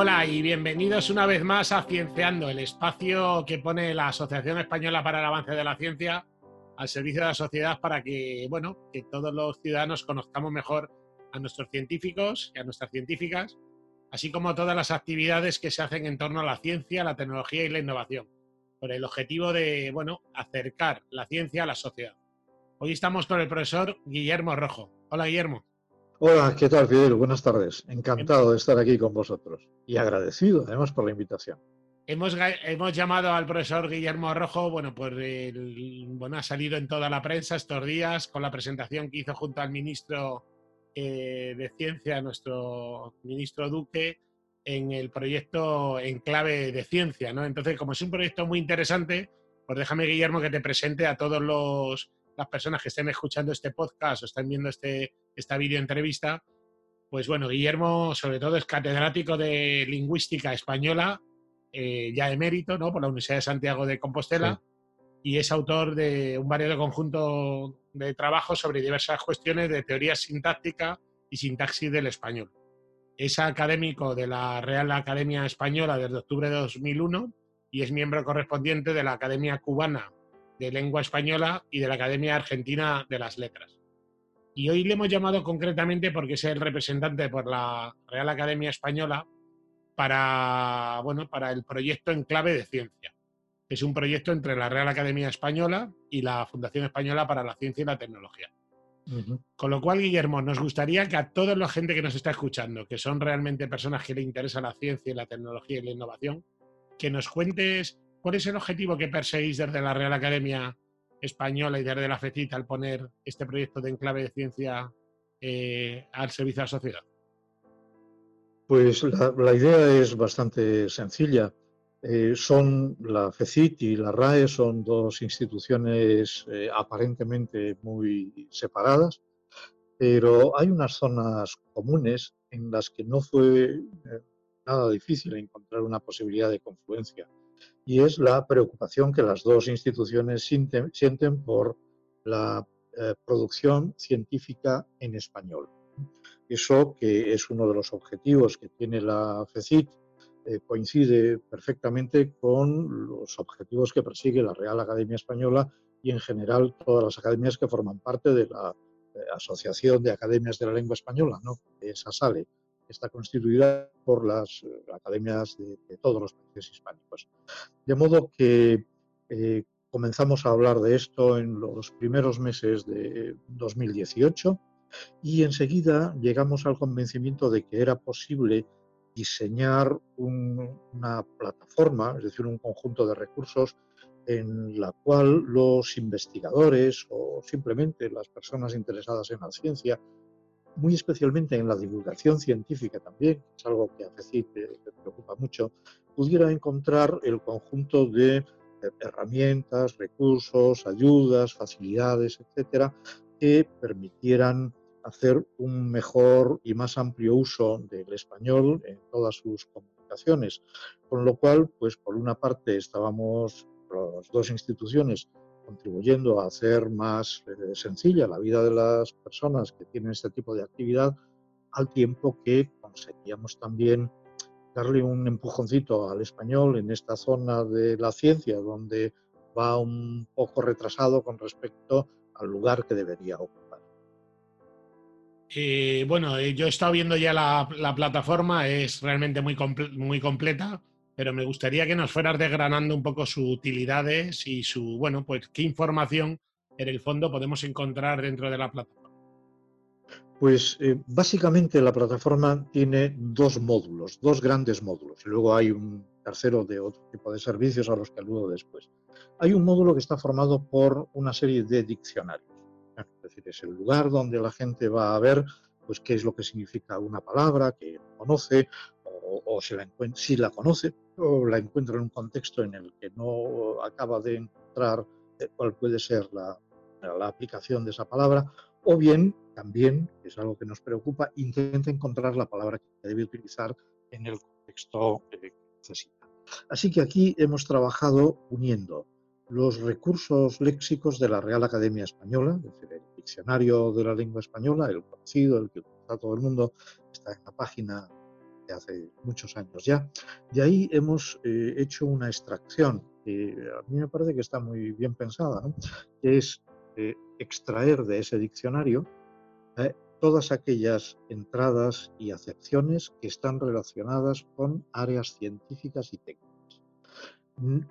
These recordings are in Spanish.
Hola y bienvenidos una vez más a Cienciando, el espacio que pone la Asociación Española para el Avance de la Ciencia al servicio de la sociedad para que, bueno, que todos los ciudadanos conozcamos mejor a nuestros científicos y a nuestras científicas, así como todas las actividades que se hacen en torno a la ciencia, la tecnología y la innovación, con el objetivo de, bueno, acercar la ciencia a la sociedad. Hoy estamos con el profesor Guillermo Rojo. Hola, Guillermo. Hola, ¿qué tal, Fidel? Buenas tardes. Encantado de estar aquí con vosotros y agradecido además por la invitación. Hemos, hemos llamado al profesor Guillermo Rojo, bueno, pues bueno, ha salido en toda la prensa estos días con la presentación que hizo junto al ministro eh, de Ciencia, nuestro ministro Duque, en el proyecto en clave de ciencia, ¿no? Entonces, como es un proyecto muy interesante, pues déjame, Guillermo, que te presente a todos los las personas que estén escuchando este podcast o estén viendo este, esta video entrevista, pues bueno, Guillermo sobre todo es catedrático de lingüística española, eh, ya emérito, ¿no? Por la Universidad de Santiago de Compostela, y es autor de un variado conjunto de trabajos sobre diversas cuestiones de teoría sintáctica y sintaxis del español. Es académico de la Real Academia Española desde octubre de 2001 y es miembro correspondiente de la Academia Cubana de Lengua Española y de la Academia Argentina de las Letras. Y hoy le hemos llamado concretamente porque es el representante por la Real Academia Española para, bueno, para el proyecto en clave de ciencia. Es un proyecto entre la Real Academia Española y la Fundación Española para la Ciencia y la Tecnología. Con lo cual, Guillermo, nos gustaría que a toda la gente que nos está escuchando, que son realmente personas que le interesa la ciencia, la tecnología y la innovación, que nos cuentes ¿Cuál es el objetivo que perseguís desde la Real Academia Española y desde la FECIT al poner este proyecto de enclave de ciencia eh, al servicio de la sociedad? Pues la, idea es bastante sencilla. Eh, son la FECIT y la RAE son dos instituciones eh, aparentemente muy separadas, pero hay unas zonas comunes en las que no fue nada difícil encontrar una posibilidad de confluencia y es la preocupación que las dos instituciones sienten, por la eh, producción científica en español. Eso, que es uno de los objetivos que tiene la FECIT, eh, coincide perfectamente con los objetivos que persigue la Real Academia Española y en general todas las academias que forman parte de la eh, Asociación de Academias de la Lengua Española, ¿no? esa sale está constituida por las eh, academias de, todos los países hispánicos. De modo que eh, comenzamos a hablar de esto en los primeros meses de 2018 y enseguida llegamos al convencimiento de que era posible diseñar una plataforma, es decir, un conjunto de recursos en la cual los investigadores o simplemente las personas interesadas en la ciencia muy especialmente en la divulgación científica también, que es algo que a FECIT le preocupa mucho, pudiera encontrar el conjunto de herramientas, recursos, ayudas, facilidades, etcétera, que permitieran hacer un mejor y más amplio uso del español en todas sus comunicaciones. Con lo cual, pues por una parte estábamos las dos instituciones contribuyendo a hacer más eh, sencilla la vida de las personas que tienen este tipo de actividad, al tiempo que conseguíamos también darle un empujoncito al español en esta zona de la ciencia, donde va un poco retrasado con respecto al lugar que debería ocupar. Eh, bueno, eh, yo he estado viendo ya la, la plataforma, es realmente muy, muy completa pero me gustaría que nos fueras desgranando un poco sus utilidades y su, bueno, pues qué información en el fondo podemos encontrar dentro de la plataforma. Pues eh, básicamente la plataforma tiene dos módulos, dos grandes módulos, luego hay un tercero de otro tipo de servicios a los que aludo después. Hay un módulo que está formado por una serie de diccionarios, es decir, es el lugar donde la gente va a ver pues qué es lo que significa una palabra, que conoce, o, si, la si la conoce o la encuentra en un contexto en el que no acaba de encontrar eh, cuál puede ser la, aplicación de esa palabra, o bien también, que es algo que nos preocupa, intenta encontrar la palabra que debe utilizar en el contexto que necesita. Así que aquí hemos trabajado uniendo los recursos léxicos de la Real Academia Española, es decir, el diccionario de la lengua española, el conocido, el que utiliza todo el mundo, está en la página hace muchos años ya. De ahí hemos eh, hecho una extracción que a mí me parece que está muy bien pensada, que es eh, extraer de ese diccionario eh, todas aquellas entradas y acepciones que están relacionadas con áreas científicas y técnicas.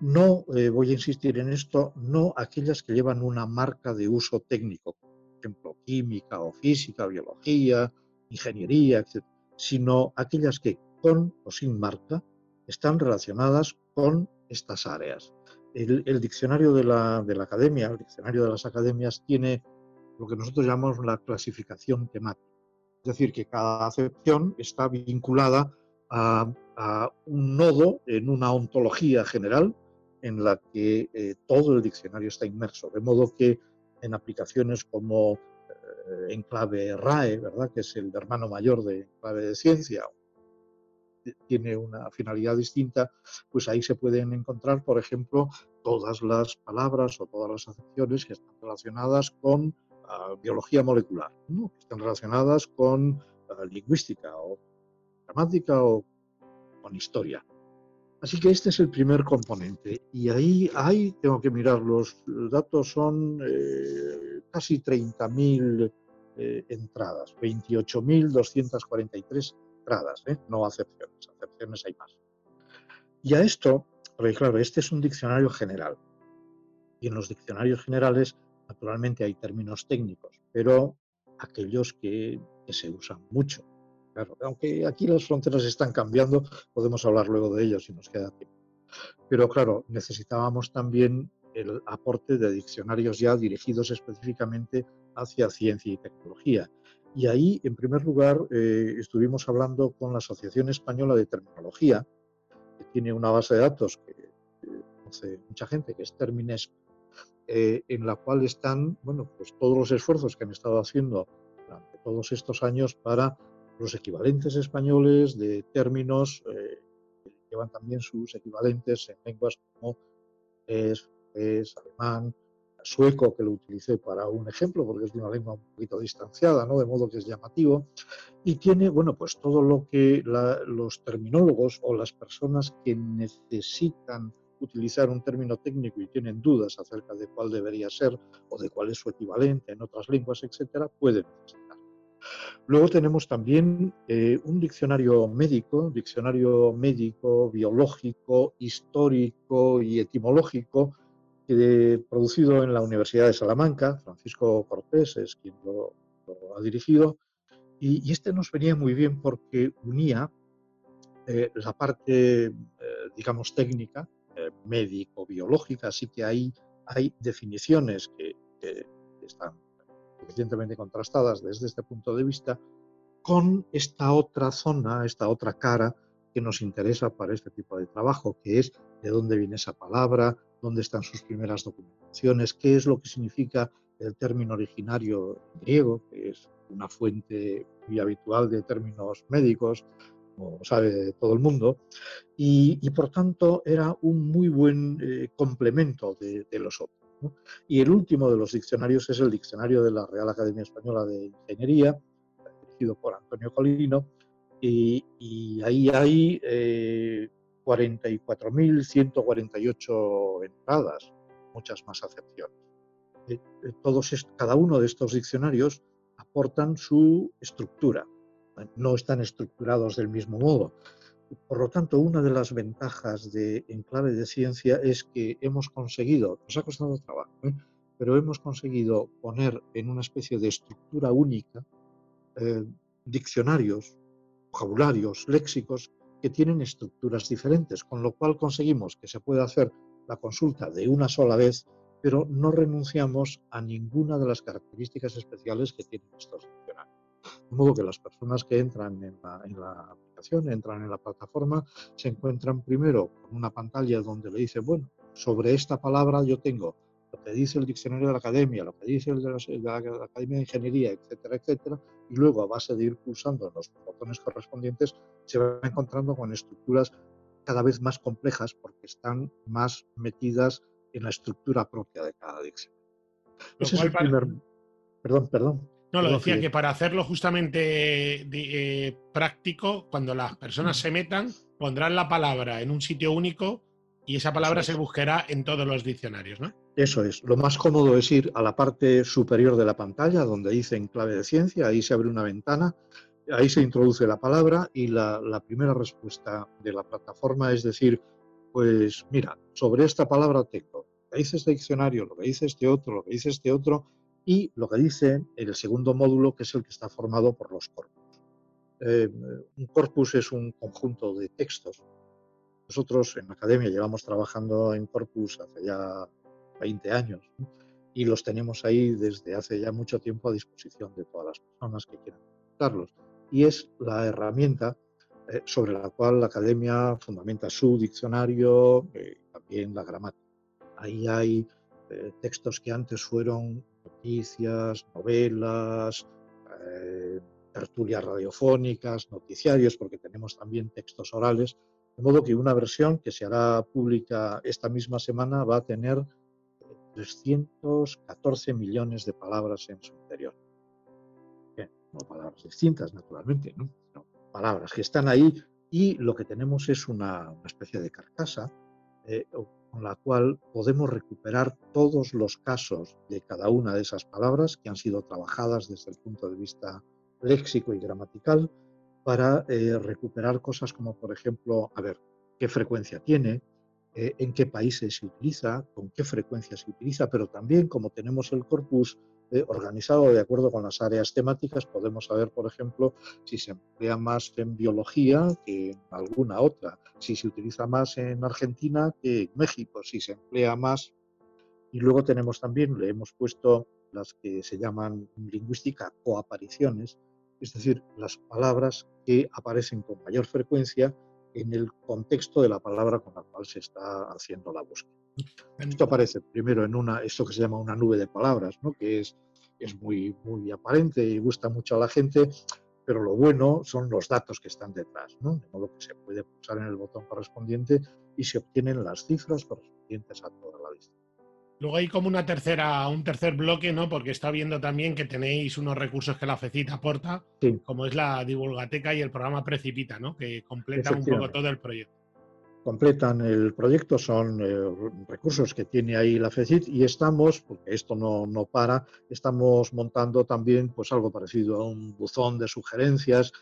No voy a insistir en esto, no aquellas que llevan una marca de uso técnico, por ejemplo, química o física, biología, ingeniería, etc., sino aquellas que con o sin marca están relacionadas con estas áreas. El, diccionario de la, academia, el diccionario de las academias, tiene lo que nosotros llamamos la clasificación temática. Es decir, que cada acepción está vinculada a, un nodo en una ontología general en la que eh, todo el diccionario está inmerso. De modo que en aplicaciones como enclave RAE, ¿verdad? que es el hermano mayor de enclave de ciencia, tiene una finalidad distinta, pues ahí se pueden encontrar, por ejemplo, todas las palabras o todas las acepciones que están relacionadas con ah, biología molecular, que están relacionadas con ah, lingüística o gramática o con historia. Así que este es el primer componente. Y ahí, ahí tengo que mirar, los datos son eh, casi 30.000 eh, entradas, 28.243 entradas, ¿eh? no acepciones, acepciones hay más. Y a esto, porque claro, este es un diccionario general. Y en los diccionarios generales, naturalmente hay términos técnicos, pero aquellos que, que se usan mucho aunque aquí las fronteras están cambiando, podemos hablar luego de ello si nos queda tiempo. Pero claro, necesitábamos también el aporte de diccionarios ya dirigidos específicamente hacia ciencia y tecnología. Y ahí, en primer lugar, eh, estuvimos hablando con la Asociación Española de Terminología, que tiene una base de datos que conoce mucha gente, que es Termines, eh, en la cual están bueno, pues todos los esfuerzos que han estado haciendo durante todos estos años para los equivalentes españoles de términos eh, que llevan también sus equivalentes en lenguas como es, alemán, sueco, que lo utilicé para un ejemplo, porque es de una lengua un poquito distanciada, ¿no? de modo que es llamativo, y tiene, bueno, pues todo lo que los terminólogos o las personas que necesitan utilizar un término técnico y tienen dudas acerca de cuál debería ser o de cuál es su equivalente en otras lenguas, etcétera, pueden necesitar. Luego tenemos también eh, un diccionario médico, diccionario médico, biológico, histórico y etimológico, producido en la Universidad de Salamanca. Francisco Cortés es quien lo, ha dirigido. Y, este nos venía muy bien porque unía eh, la parte, eh, digamos, técnica, médico-biológica, así que ahí hay definiciones que están suficientemente contrastadas desde este punto de vista, con esta otra zona, esta otra cara que nos interesa para este tipo de trabajo, que es de dónde viene esa palabra, dónde están sus primeras documentaciones, qué es lo que significa el término originario griego, que es una fuente muy habitual de términos médicos, como sabe todo el mundo, y, por tanto era un muy buen eh, complemento de los otros. Y el último de los diccionarios es el diccionario de la Real Academia Española de Ingeniería, dirigido por Antonio Colino, y, ahí hay 44.148 eh, entradas, muchas más acepciones. Eh, eh, todos, cada uno de estos diccionarios aportan su estructura, no están estructurados del mismo modo. Por lo tanto, una de las ventajas de Enclave de Ciencia es que hemos conseguido, nos ha costado trabajo, ¿eh? pero hemos conseguido poner en una especie de estructura única eh, diccionarios, vocabularios, léxicos que tienen estructuras diferentes, con lo cual conseguimos que se pueda hacer la consulta de una sola vez, pero no renunciamos a ninguna de las características especiales que tienen estos diccionarios. De modo que las personas que entran en la, aplicación, entran en la plataforma, se encuentran primero con una pantalla donde le dice, bueno, sobre esta palabra yo tengo lo que dice el diccionario de la academia, lo que dice el de la, Academia de Ingeniería, etcétera, etcétera, y luego a base de ir pulsando los botones correspondientes se va encontrando con estructuras cada vez más complejas porque están más metidas en la estructura propia de cada diccionario. Ese es el primer... Perdón, perdón. No, lo decía que para hacerlo justamente eh, práctico, cuando las personas se metan, pondrán la palabra en un sitio único y esa palabra se buscará en todos los diccionarios, ¿no? Eso es. Lo más cómodo es ir a la parte superior de la pantalla, donde dice en clave de ciencia, ahí se abre una ventana, ahí se introduce la palabra y la, la primera respuesta de la plataforma es decir, pues mira, sobre esta palabra tengo lo que dice este diccionario, lo que dice este otro, lo que dice este otro, y lo que dice el segundo módulo, que es el que está formado por los corpus. Eh, un corpus es un conjunto de textos. Nosotros en la academia llevamos trabajando en corpus hace ya 20 años y los tenemos ahí desde hace ya mucho tiempo a disposición de todas las personas que quieran usarlos. Y es la herramienta eh, sobre la cual la academia fundamenta su diccionario eh, también la gramática. Ahí hay textos que antes fueron noticias, novelas, eh, tertulias radiofónicas, noticiarios, porque tenemos también textos orales, de modo que una versión que se hará pública esta misma semana va a tener 314 millones de palabras en su interior. no palabras distintas, naturalmente, ¿no? palabras que están ahí y lo que tenemos es una, especie de carcasa eh, con la cual podemos recuperar todos los casos de cada una de esas palabras que han sido trabajadas desde el punto de vista léxico y gramatical para eh, recuperar cosas como, por ejemplo, a ver, qué frecuencia tiene, eh, en qué países se utiliza, con qué frecuencia se utiliza, pero también como tenemos el corpus eh, organizado de acuerdo con las áreas temáticas, podemos saber, por ejemplo, si se emplea más en biología que en alguna otra, si se utiliza más en Argentina que en México, si se emplea más. Y luego tenemos también, le hemos puesto las que se llaman en lingüística coapariciones, es decir, las palabras que aparecen con mayor frecuencia en el contexto de la palabra con la cual se está haciendo la búsqueda. Esto aparece primero en una, esto que se llama una nube de palabras, ¿no? que es, es muy, muy aparente y gusta mucho a la gente, pero lo bueno son los datos que están detrás, ¿no? de modo que se puede pulsar en el botón correspondiente y se obtienen las cifras correspondientes a toda la lista. Luego hay como una tercera, un tercer bloque, ¿no? Porque está viendo también que tenéis unos recursos que la FECIT aporta, como es la divulgateca y el programa Precipita, ¿no? Que completan un poco todo el proyecto. Completan el proyecto, son eh, recursos que tiene ahí la FECIT y estamos, porque esto no, no, para, estamos montando también pues algo parecido a un buzón de sugerencias,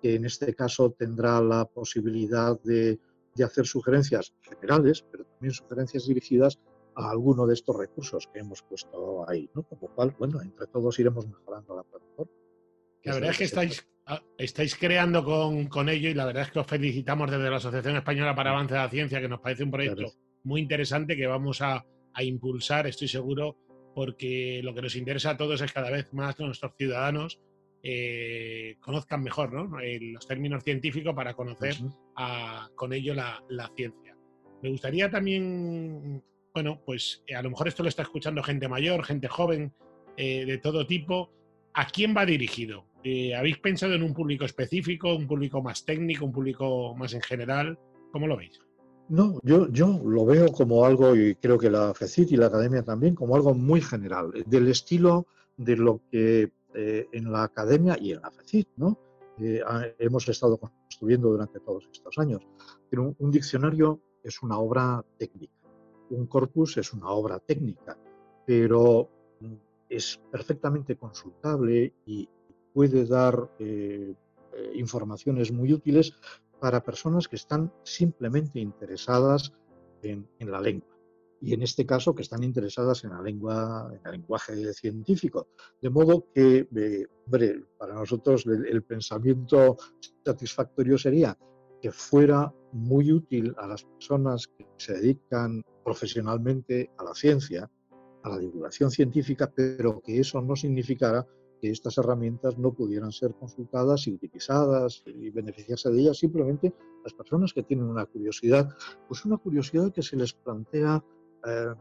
que en este caso tendrá la posibilidad de, de hacer sugerencias generales, pero también sugerencias dirigidas a alguno de estos recursos que hemos puesto ahí, ¿no? Con lo cual, bueno, entre todos iremos mejorando la plataforma. La verdad es que estáis, ah, estáis creando con, con, ello y la verdad es que os felicitamos desde la Asociación Española para Avance de la Ciencia, que nos parece un proyecto muy interesante que vamos a, a, impulsar, estoy seguro, porque lo que nos interesa a todos es cada vez más que nuestros ciudadanos eh, conozcan mejor ¿no? Eh, los términos científicos para conocer a, con ello la, la ciencia. Me gustaría también bueno, pues eh, a lo mejor esto lo está escuchando gente mayor, gente joven, eh, de todo tipo. ¿A quién va dirigido? Eh, ¿Habéis pensado en un público específico, un público más técnico, un público más en general? ¿Cómo lo veis? No, yo, yo lo veo como algo, y creo que la FECIT y la academia también, como algo muy general, del estilo de lo que en la academia y en la FECIT, ¿no? hemos estado construyendo durante todos estos años. Pero un diccionario es una obra técnica un corpus es una obra técnica, pero mm, es perfectamente consultable y puede dar eh, eh, informaciones muy útiles para personas que están simplemente interesadas en, la lengua. Y en este caso, que están interesadas en la lengua, en el lenguaje científico. De modo que, eh, para nosotros el pensamiento satisfactorio sería que fuera muy útil a las personas que se dedican profesionalmente a la ciencia, a la divulgación científica, pero que eso no significara que estas herramientas no pudieran ser consultadas y utilizadas y beneficiarse de ellas. Simplemente las personas que tienen una curiosidad, pues una curiosidad que se les plantea, eh,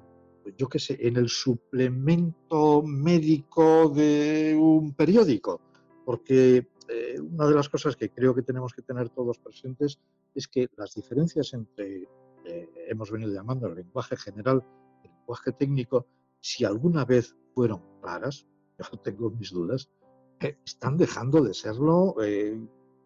yo qué sé, en el suplemento médico de un periódico, porque eh, una de las cosas que creo que tenemos que tener todos presentes es que las diferencias entre, eh, hemos venido llamando el lenguaje general el lenguaje técnico, si alguna vez fueron claras, yo tengo mis dudas, eh, están dejando de serlo eh,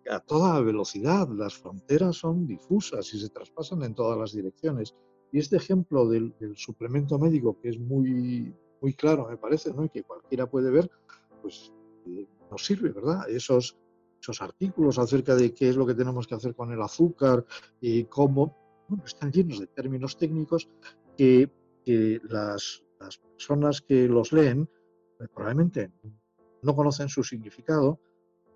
a toda velocidad. Las fronteras son difusas y se traspasan en todas las direcciones. Y este ejemplo del, suplemento médico, que es muy, muy claro, me parece, ¿no? y que cualquiera puede ver, pues eh, nos sirve, ¿verdad? Esos, esos artículos acerca de qué es lo que tenemos que hacer con el azúcar y cómo, bueno, están llenos de términos técnicos que, las, personas que los leen pues, probablemente no conocen su significado,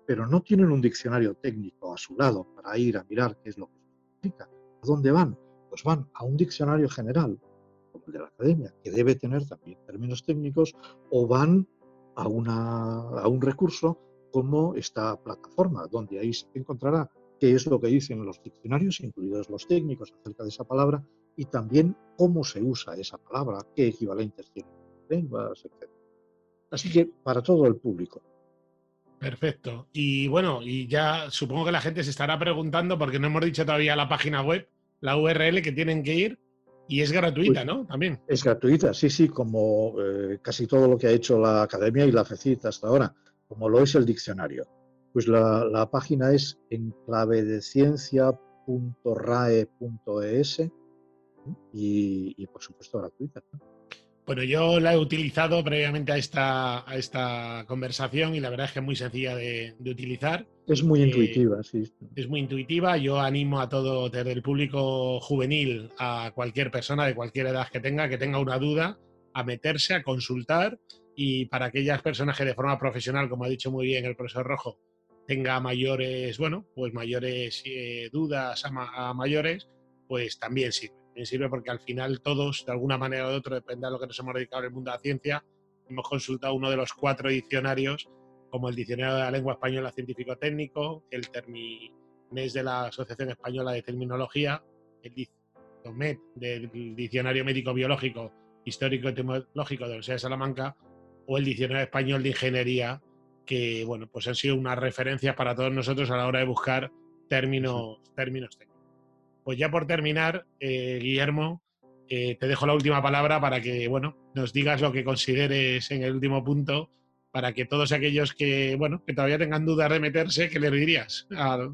pero no tienen un diccionario técnico a su lado para ir a mirar qué es lo que significa. ¿A dónde van? Pues van a un diccionario general, como el de la academia, que debe tener también términos técnicos, o van a, una, a un recurso como esta plataforma, donde ahí se encontrará qué es lo que dicen los diccionarios, incluidos los técnicos acerca de esa palabra, y también cómo se usa esa palabra, qué equivalentes tiene lenguas, etc. Así que para todo el público. Perfecto. Y bueno, y ya supongo que la gente se estará preguntando, porque no hemos dicho todavía la página web, la URL que tienen que ir, y es gratuita, ¿no? También. Es gratuita, sí, sí, como eh, casi todo lo que ha hecho la academia y la FECIT hasta ahora, como lo es el diccionario. Pues la, la página es enclavedeciencia.rae.es y, y, por supuesto gratuita. Bueno, yo la he utilizado previamente a esta, a esta conversación y la verdad es que es muy sencilla de, utilizar. Es muy eh, intuitiva, sí. Es muy intuitiva. Yo animo a todo, desde el público juvenil, a cualquier persona de cualquier edad que tenga, que tenga una duda, a meterse, a consultar. Y para aquellas personas que de forma profesional, como ha dicho muy bien el profesor Rojo, tenga mayores, bueno, pues mayores eh, dudas a mayores, pues también sirve me sirve porque al final todos, de alguna manera o de otra, depende de lo que nos hemos dedicado en el mundo de la ciencia, hemos consultado uno de los cuatro diccionarios, como el Diccionario de la Lengua Española Científico-Técnico, el Terminés de la Asociación Española de Terminología, el del Diccionario Médico-Biológico Histórico y Etimológico de la Universidad de Salamanca, o el Diccionario Español de Ingeniería, que bueno, pues han sido unas referencias para todos nosotros a la hora de buscar términos, términos técnicos. Pues ya por terminar, eh, Guillermo, eh, te dejo la última palabra para que bueno, nos digas lo que consideres en el último punto, para que todos aquellos que, bueno, que todavía tengan dudas de meterse, ¿qué le dirías a,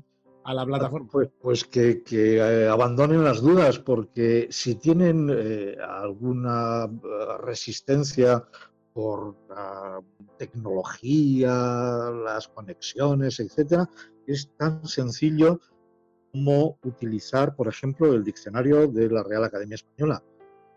la plataforma? Pues, pues que, eh, abandonen las dudas, porque si tienen alguna resistencia por la tecnología, las conexiones, etcétera, es tan sencillo cómo utilizar, por ejemplo, el diccionario de la Real Academia Española.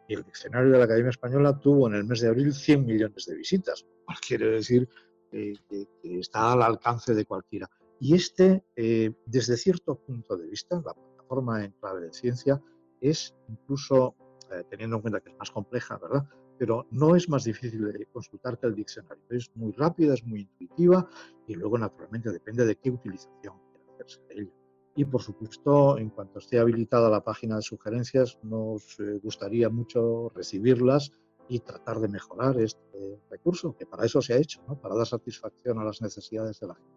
Y el diccionario de la Academia Española tuvo en el mes de abril 100 millones de visitas, quiere decir que, está al alcance de cualquiera. Y este, eh, desde cierto punto de vista, la plataforma en clave de ciencia es incluso, eh, teniendo en cuenta que es más compleja, ¿verdad? Pero no es más difícil de consultar que el diccionario. Es muy rápida, es muy intuitiva y luego, naturalmente, depende de qué utilización quiera hacerse de ella. Y por supuesto, en cuanto esté habilitada la página de sugerencias, nos eh, gustaría mucho recibirlas y tratar de mejorar este recurso, que para eso se ha hecho, para dar satisfacción a las necesidades de la gente.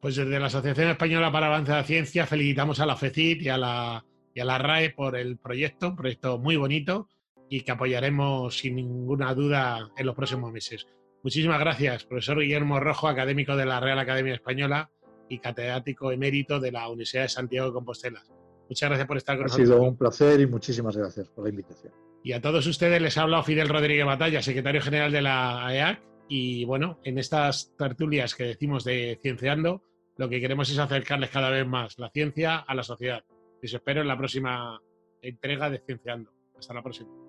Pues desde la Asociación Española para Avance de la Ciencia felicitamos a la FECIT y a la, y a la RAE por el proyecto, un proyecto muy bonito y que apoyaremos sin ninguna duda en los próximos meses. Muchísimas gracias, profesor Guillermo Rojo, académico de la Real Academia Española y catedrático emérito de la Universidad de Santiago de Compostela. Muchas gracias por estar con nosotros. Ha sido un placer y muchísimas gracias por la invitación. Y a todos ustedes les ha hablado Fidel Rodríguez Batalla, secretario general de la AEAC. Y bueno, en estas tertulias que decimos de Cienciando, lo que queremos es acercarles cada vez más la ciencia a la sociedad. Y os espero en la próxima entrega de Cienciando. Hasta la próxima.